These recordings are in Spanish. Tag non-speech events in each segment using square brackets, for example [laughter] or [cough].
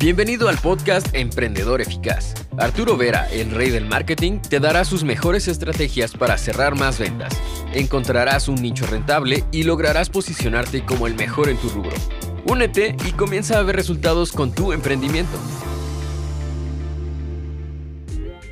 Bienvenido al podcast Emprendedor Eficaz. Arturo Vera, el rey del marketing, te dará sus mejores estrategias para cerrar más ventas. Encontrarás un nicho rentable y lograrás posicionarte como el mejor en tu rubro. Únete y comienza a ver resultados con tu emprendimiento.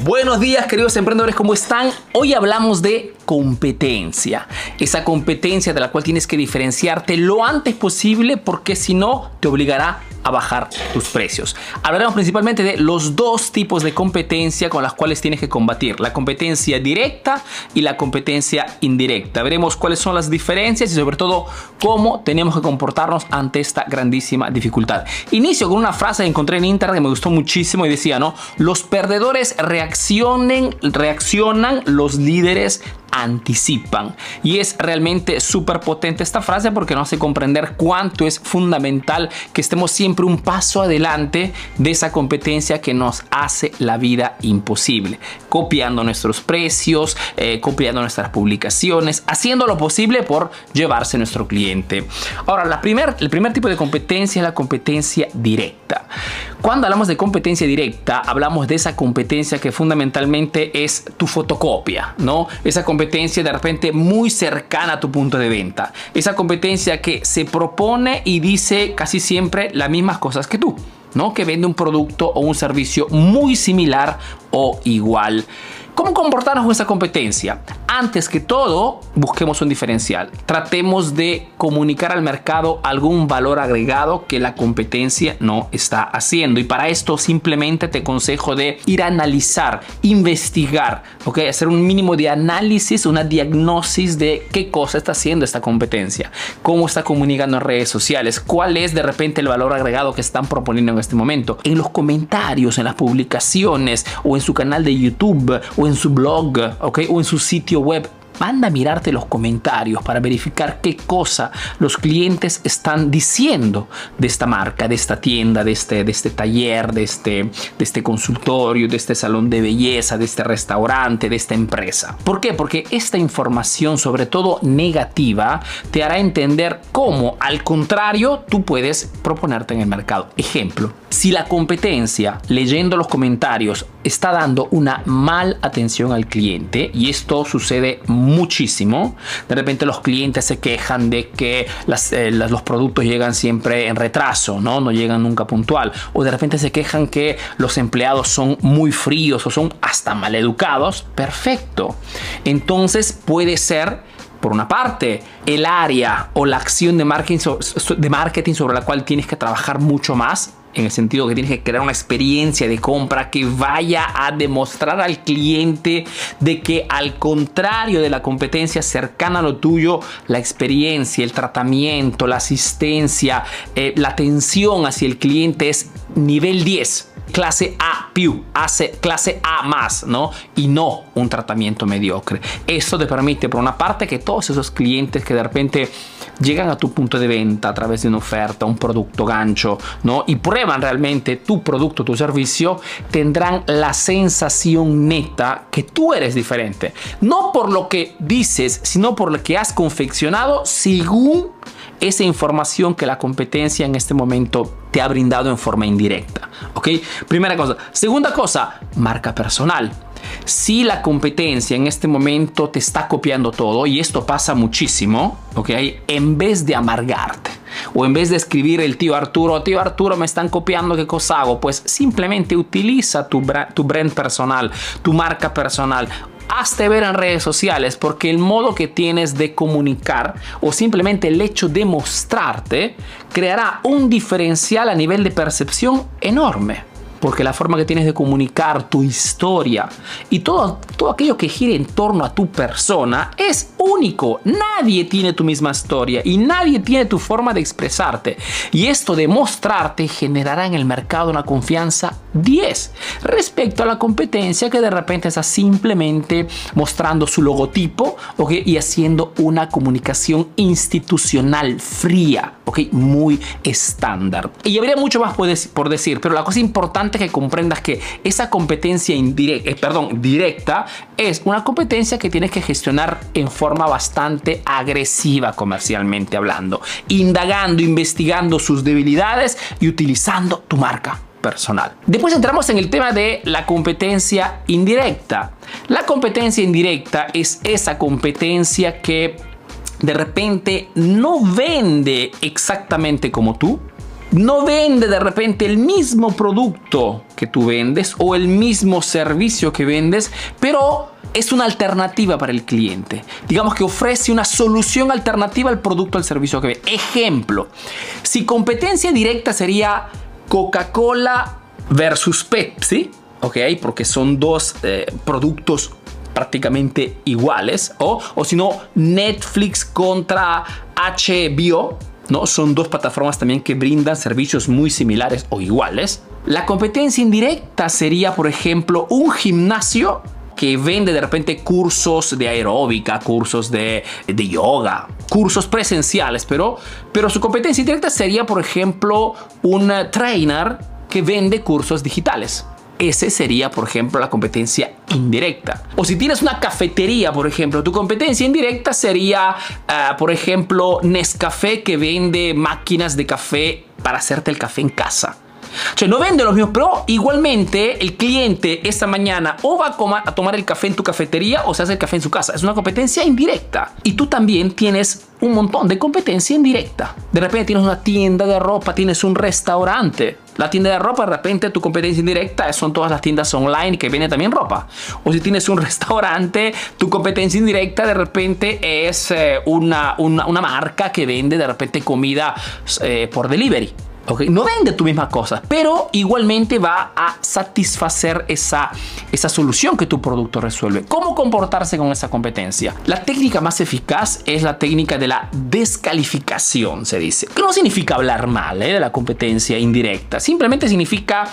Buenos días queridos emprendedores, ¿cómo están? Hoy hablamos de competencia. Esa competencia de la cual tienes que diferenciarte lo antes posible porque si no te obligará a bajar tus precios. Hablaremos principalmente de los dos tipos de competencia con las cuales tienes que combatir, la competencia directa y la competencia indirecta. Veremos cuáles son las diferencias y sobre todo cómo tenemos que comportarnos ante esta grandísima dificultad. Inicio con una frase que encontré en internet que me gustó muchísimo y decía, ¿no? Los perdedores reaccionen, reaccionan, los líderes anticipan. Y es realmente súper potente esta frase porque nos hace comprender cuánto es fundamental que estemos siempre un paso adelante de esa competencia que nos hace la vida imposible. Copiando nuestros precios, eh, copiando nuestras publicaciones, haciendo lo posible por llevarse nuestro cliente. Ahora, la el primer tipo de competencia es la competencia directa. Cuando hablamos de competencia directa, hablamos de esa competencia que fundamentalmente es tu fotocopia, ¿no? Esa competencia de repente muy cercana a tu punto de venta. Esa competencia que se propone y dice casi siempre las mismas cosas que tú. ¿no? que vende un producto o un servicio muy similar o igual. ¿Cómo comportarnos con esa competencia? Antes que todo, busquemos un diferencial. Tratemos de comunicar al mercado algún valor agregado que la competencia no está haciendo. Y para esto simplemente te consejo de ir a analizar, investigar, ¿ok? Hacer un mínimo de análisis, una diagnosis de qué cosa está haciendo esta competencia, cómo está comunicando en redes sociales, cuál es de repente el valor agregado que están proponiendo en este momento. En los comentarios, en las publicaciones o en su canal de YouTube o en su blog, ¿ok? O en su sitio web manda a mirarte los comentarios para verificar qué cosa los clientes están diciendo de esta marca, de esta tienda, de este, de este taller, de este, de este consultorio, de este salón de belleza, de este restaurante, de esta empresa. ¿Por qué? Porque esta información, sobre todo negativa, te hará entender cómo, al contrario, tú puedes proponerte en el mercado. Ejemplo, si la competencia, leyendo los comentarios, está dando una mal atención al cliente, y esto sucede muchísimo. De repente los clientes se quejan de que eh, los productos llegan siempre en retraso, ¿no? no llegan nunca puntual. O de repente se quejan que los empleados son muy fríos o son hasta maleducados. Perfecto. Entonces puede ser por una parte, el área o la acción de marketing, de marketing sobre la cual tienes que trabajar mucho más en el sentido que tienes que crear una experiencia de compra que vaya a demostrar al cliente de que al contrario de la competencia cercana a lo tuyo, la experiencia, el tratamiento, la asistencia, eh, la atención hacia el cliente es nivel 10 clase A clase A más, ¿no? Y no un tratamiento mediocre. Esto te permite, por una parte, que todos esos clientes que de repente llegan a tu punto de venta a través de una oferta, un producto gancho, ¿no? Y prueban realmente tu producto, tu servicio, tendrán la sensación neta que tú eres diferente. No por lo que dices, sino por lo que has confeccionado según esa información que la competencia en este momento te ha brindado en forma indirecta. ¿Ok? Primera cosa. Segunda cosa, marca personal. Si la competencia en este momento te está copiando todo, y esto pasa muchísimo, ¿ok? En vez de amargarte, o en vez de escribir el tío Arturo, tío Arturo me están copiando, ¿qué cosa hago? Pues simplemente utiliza tu, tu brand personal, tu marca personal hazte ver en redes sociales porque el modo que tienes de comunicar o simplemente el hecho de mostrarte creará un diferencial a nivel de percepción enorme porque la forma que tienes de comunicar tu historia y todo, todo aquello que gira en torno a tu persona es único. Nadie tiene tu misma historia y nadie tiene tu forma de expresarte. Y esto de mostrarte generará en el mercado una confianza 10 respecto a la competencia que de repente está simplemente mostrando su logotipo y haciendo una comunicación institucional fría, ¿okay? muy estándar. Y habría mucho más por decir, pero la cosa importante que comprendas que esa competencia indirecta, eh, perdón, directa es una competencia que tienes que gestionar en forma bastante agresiva comercialmente hablando, indagando, investigando sus debilidades y utilizando tu marca personal. Después entramos en el tema de la competencia indirecta. La competencia indirecta es esa competencia que de repente no vende exactamente como tú, no vende de repente el mismo producto que tú vendes o el mismo servicio que vendes, pero es una alternativa para el cliente. Digamos que ofrece una solución alternativa al producto o al servicio que vende. Ejemplo, si competencia directa sería Coca-Cola versus Pepsi, ¿ok? Porque son dos eh, productos prácticamente iguales, o, o si no, Netflix contra HBO, ¿no? Son dos plataformas también que brindan servicios muy similares o iguales. La competencia indirecta sería, por ejemplo, un gimnasio que vende de repente cursos de aeróbica, cursos de, de yoga, cursos presenciales, pero, pero su competencia indirecta sería, por ejemplo, un trainer que vende cursos digitales. Ese sería, por ejemplo, la competencia indirecta. O si tienes una cafetería, por ejemplo, tu competencia indirecta sería, ah, por ejemplo, Nescafé que vende máquinas de café para hacerte el café en casa. Sea, no vende los mismos, pero igualmente el cliente esta mañana o va a, tomar el café en tu cafetería o se hace el café en su casa. Es una competencia indirecta. Y tú también tienes un montón de competencia indirecta. De repente tienes una tienda de ropa, tienes un restaurante. La tienda de ropa, de repente tu competencia indirecta son todas las tiendas online que venden también ropa. O si tienes un [laughs] restaurante, tu competencia indirecta de repente es eh, una, una, marca que vende de repente comida eh, por delivery. No vende tu misma cosa, pero igualmente va a satisfacer esa, esa solución que tu producto resuelve. ¿Cómo comportarse con esa competencia? La técnica más eficaz es la técnica de la descalificación, se dice. Que no significa hablar mal ¿eh? de la competencia indirecta, simplemente significa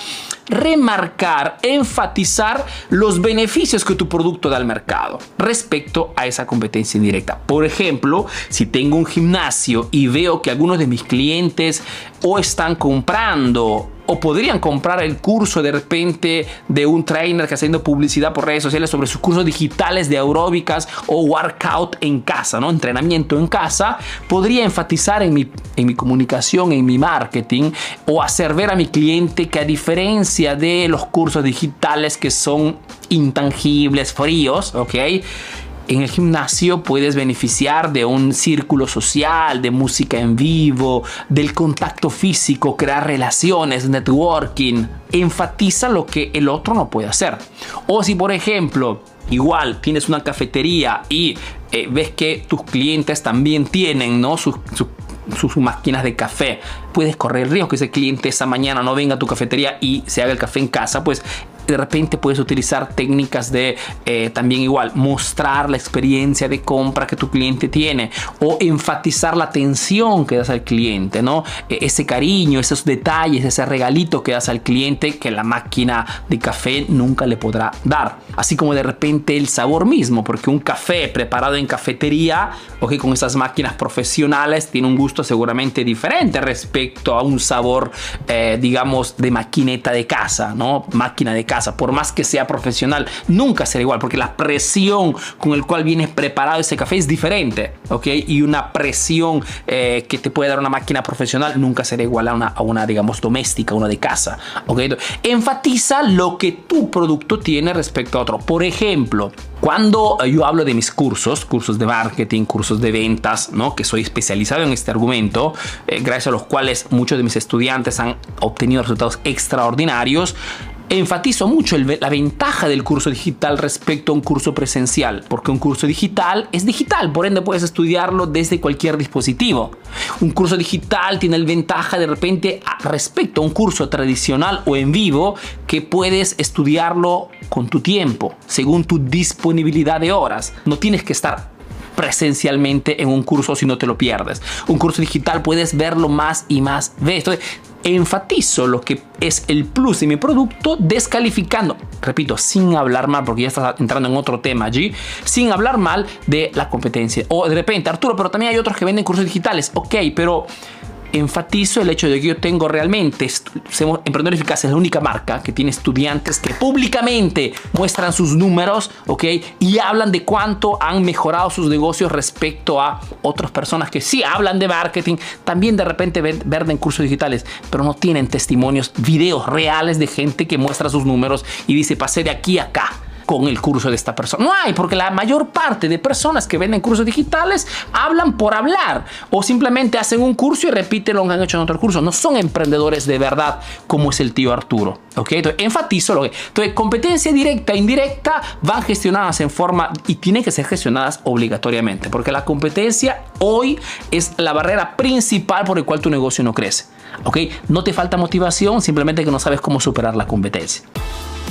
remarcar, enfatizar los beneficios que tu producto da al mercado respecto a esa competencia indirecta. Por ejemplo, si tengo un gimnasio y veo que algunos de mis clientes o están comprando o podrían comprar el curso de repente de un trainer que haciendo publicidad por redes sociales sobre sus cursos digitales de aeróbicas o workout en casa, ¿no? Entrenamiento en casa, podría enfatizar en mi, en mi comunicación, en mi marketing o hacer ver a mi cliente que a diferencia de los cursos digitales que son intangibles, fríos, ¿ok? En el gimnasio puedes beneficiar de un círculo social, de música en vivo, del contacto físico, crear relaciones, networking. Enfatiza lo que el otro no puede hacer. O si por ejemplo igual tienes una cafetería y eh, ves que tus clientes también tienen ¿no? sus, sus máquinas de café. Puedes correr el riesgo que ese cliente esa mañana no venga a tu cafetería y se haga el café en casa, pues de repente puedes utilizar técnicas de eh, también igual mostrar la experiencia de compra que tu cliente tiene o enfatizar la atención que das al cliente, ¿no? E, ese cariño, esos detalles, ese regalito que das al cliente que la máquina de café nunca le podrá dar. Así como de repente el sabor mismo, porque un café preparado en cafetería, que con esas máquinas profesionales tiene un gusto seguramente diferente respecto a un sabor, eh, digamos, de maquineta de casa, ¿no? Máquina de casa por más que sea profesional, nunca será igual, porque la presión con el cual viene preparado ese café es diferente, ¿ok? Y una presión eh, que te puede dar una máquina profesional nunca será igual a una, a una digamos, doméstica, una de casa, ¿ok? Enfatiza lo que tu producto tiene respecto a otro. Por ejemplo, cuando yo hablo de mis cursos, cursos de marketing, cursos de ventas, ¿no? que soy especializado en este argumento, eh, gracias a los cuales muchos de mis estudiantes han obtenido resultados extraordinarios, enfatizo mucho la ventaja del curso digital respecto a un curso presencial, porque un curso digital es digital, por ende puedes estudiarlo desde cualquier dispositivo. Un curso digital tiene la ventaja de repente respecto a un curso tradicional o en vivo que puedes estudiarlo con tu tiempo, según tu disponibilidad de horas. No tienes que estar presencialmente en un curso si no te lo pierdes. Un curso digital puedes verlo más y más veces enfatizo lo que es el plus de mi producto descalificando, repito, sin hablar mal, porque ya estás entrando en otro tema allí, sin hablar mal de la competencia. O de repente, Arturo, pero también hay otros que venden cursos digitales. Ok, pero enfatizo el hecho de que yo tengo realmente, Emprendedor Eficaz es la única marca que tiene estudiantes que públicamente muestran sus números, ¿ok? Y hablan de cuánto han mejorado sus negocios respecto a otras personas que sí hablan de marketing, también de repente venden cursos digitales, pero no tienen testimonios, videos reales de gente que muestra sus números y dice, pasé de aquí a acá con el curso de esta persona. No hay, porque la mayor parte de personas que venden cursos digitales hablan por hablar o simplemente hacen un curso y repiten lo que han hecho en otro curso. No son emprendedores de verdad como es el tío Arturo. ¿ok? Entonces, enfatizo lo que... Entonces, competencia directa e indirecta van gestionadas en forma y tienen que ser gestionadas obligatoriamente, porque la competencia hoy es la barrera principal por el cual tu negocio no crece. ¿ok? No te falta motivación, simplemente que no sabes cómo superar la competencia.